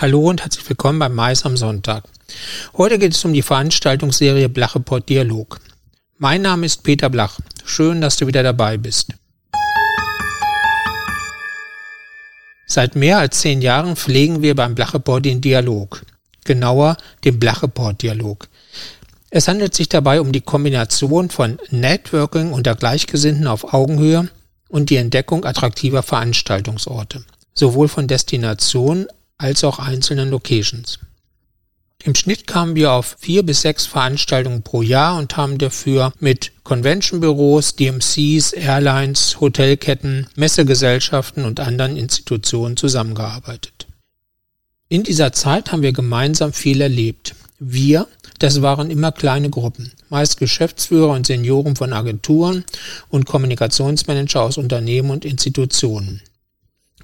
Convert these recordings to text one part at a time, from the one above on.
Hallo und herzlich willkommen beim Mais am Sonntag. Heute geht es um die Veranstaltungsserie Blacheport Dialog. Mein Name ist Peter Blach. Schön, dass du wieder dabei bist. Seit mehr als zehn Jahren pflegen wir beim Blacheport den Dialog. Genauer den Blacheport-Dialog. Es handelt sich dabei um die Kombination von Networking unter Gleichgesinnten auf Augenhöhe und die Entdeckung attraktiver Veranstaltungsorte, sowohl von Destinationen als auch einzelnen Locations. Im Schnitt kamen wir auf vier bis sechs Veranstaltungen pro Jahr und haben dafür mit Convention-Büros, DMCs, Airlines, Hotelketten, Messegesellschaften und anderen Institutionen zusammengearbeitet. In dieser Zeit haben wir gemeinsam viel erlebt. Wir, das waren immer kleine Gruppen, meist Geschäftsführer und Senioren von Agenturen und Kommunikationsmanager aus Unternehmen und Institutionen.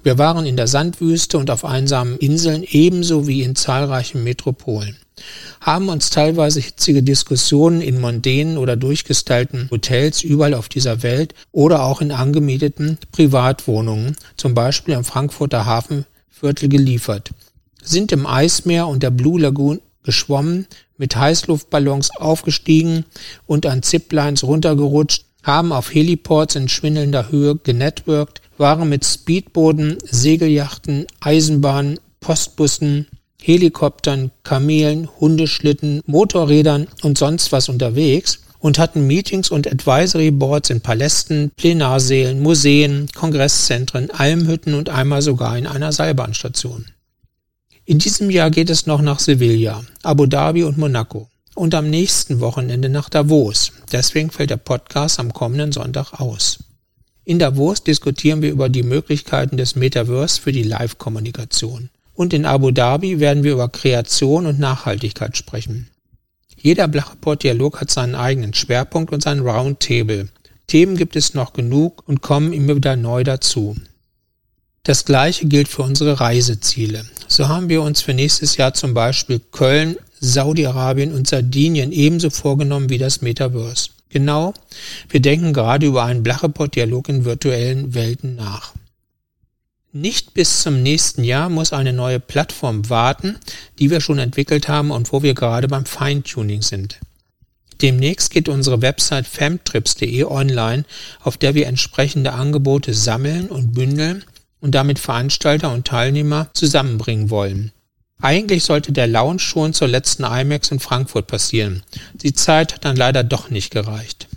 Wir waren in der Sandwüste und auf einsamen Inseln ebenso wie in zahlreichen Metropolen, haben uns teilweise hitzige Diskussionen in mondänen oder durchgestylten Hotels überall auf dieser Welt oder auch in angemieteten Privatwohnungen, zum Beispiel im Frankfurter Hafenviertel geliefert, sind im Eismeer und der Blue Lagoon geschwommen, mit Heißluftballons aufgestiegen und an Ziplines runtergerutscht, haben auf Heliports in schwindelnder Höhe genetworked, waren mit Speedbooten, Segelyachten, Eisenbahnen, Postbussen, Helikoptern, Kamelen, Hundeschlitten, Motorrädern und sonst was unterwegs und hatten Meetings und Advisory Boards in Palästen, Plenarsälen, Museen, Kongresszentren, Almhütten und einmal sogar in einer Seilbahnstation. In diesem Jahr geht es noch nach Sevilla, Abu Dhabi und Monaco und am nächsten Wochenende nach Davos. Deswegen fällt der Podcast am kommenden Sonntag aus. In Davos diskutieren wir über die Möglichkeiten des Metaverse für die Live-Kommunikation. Und in Abu Dhabi werden wir über Kreation und Nachhaltigkeit sprechen. Jeder Blacheport-Dialog hat seinen eigenen Schwerpunkt und sein Roundtable. Themen gibt es noch genug und kommen immer wieder neu dazu. Das gleiche gilt für unsere Reiseziele. So haben wir uns für nächstes Jahr zum Beispiel Köln, Saudi-Arabien und Sardinien ebenso vorgenommen wie das Metaverse. Genau, wir denken gerade über einen Blacheport-Dialog in virtuellen Welten nach. Nicht bis zum nächsten Jahr muss eine neue Plattform warten, die wir schon entwickelt haben und wo wir gerade beim Feintuning sind. Demnächst geht unsere Website femtrips.de online, auf der wir entsprechende Angebote sammeln und bündeln und damit Veranstalter und Teilnehmer zusammenbringen wollen. Eigentlich sollte der Launch schon zur letzten IMAX in Frankfurt passieren. Die Zeit hat dann leider doch nicht gereicht.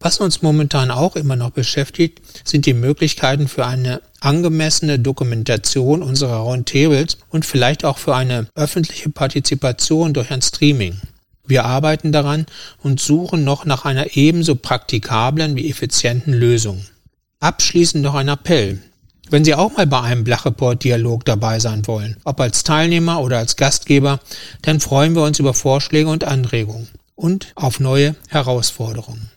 Was uns momentan auch immer noch beschäftigt, sind die Möglichkeiten für eine angemessene Dokumentation unserer Roundtables und vielleicht auch für eine öffentliche Partizipation durch ein Streaming. Wir arbeiten daran und suchen noch nach einer ebenso praktikablen wie effizienten Lösung. Abschließend noch ein Appell. Wenn Sie auch mal bei einem Blachreport-Dialog dabei sein wollen, ob als Teilnehmer oder als Gastgeber, dann freuen wir uns über Vorschläge und Anregungen und auf neue Herausforderungen.